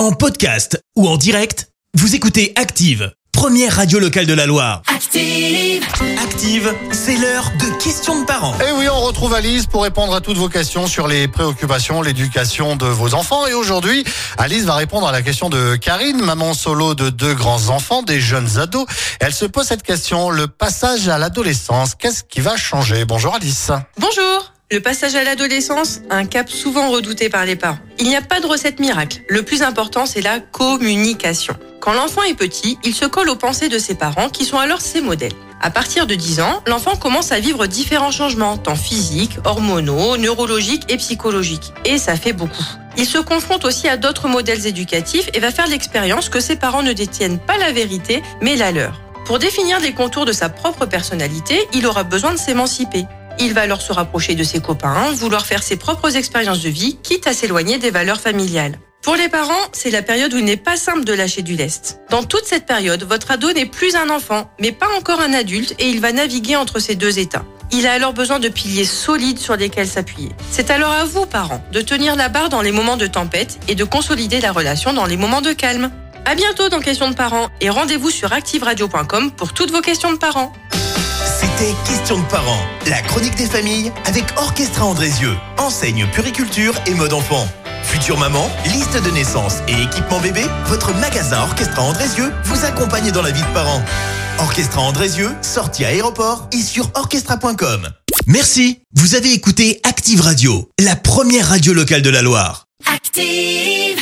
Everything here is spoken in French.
En podcast ou en direct, vous écoutez Active, première radio locale de la Loire. Active. Active, c'est l'heure de questions de parents. Et oui, on retrouve Alice pour répondre à toutes vos questions sur les préoccupations, l'éducation de vos enfants. Et aujourd'hui, Alice va répondre à la question de Karine, maman solo de deux grands enfants, des jeunes ados. Elle se pose cette question, le passage à l'adolescence, qu'est-ce qui va changer? Bonjour Alice. Bonjour le passage à l'adolescence, un cap souvent redouté par les parents. Il n'y a pas de recette miracle. Le plus important, c'est la communication. Quand l'enfant est petit, il se colle aux pensées de ses parents qui sont alors ses modèles. À partir de 10 ans, l'enfant commence à vivre différents changements, tant physiques, hormonaux, neurologiques et psychologiques. Et ça fait beaucoup. Il se confronte aussi à d'autres modèles éducatifs et va faire l'expérience que ses parents ne détiennent pas la vérité, mais la leur. Pour définir les contours de sa propre personnalité, il aura besoin de s'émanciper. Il va alors se rapprocher de ses copains, vouloir faire ses propres expériences de vie, quitte à s'éloigner des valeurs familiales. Pour les parents, c'est la période où il n'est pas simple de lâcher du lest. Dans toute cette période, votre ado n'est plus un enfant, mais pas encore un adulte, et il va naviguer entre ces deux états. Il a alors besoin de piliers solides sur lesquels s'appuyer. C'est alors à vous, parents, de tenir la barre dans les moments de tempête et de consolider la relation dans les moments de calme. À bientôt dans Questions de parents et rendez-vous sur activeradio.com pour toutes vos questions de parents. C'était Questions de parents, la chronique des familles avec Orchestra Andrézieux, enseigne puriculture et mode enfant. Future maman, liste de naissance et équipement bébé, votre magasin Orchestra Andrézieux vous accompagne dans la vie de parents. Orchestra Andrézieux, sortie à aéroport et sur orchestra.com. Merci, vous avez écouté Active Radio, la première radio locale de la Loire. Active.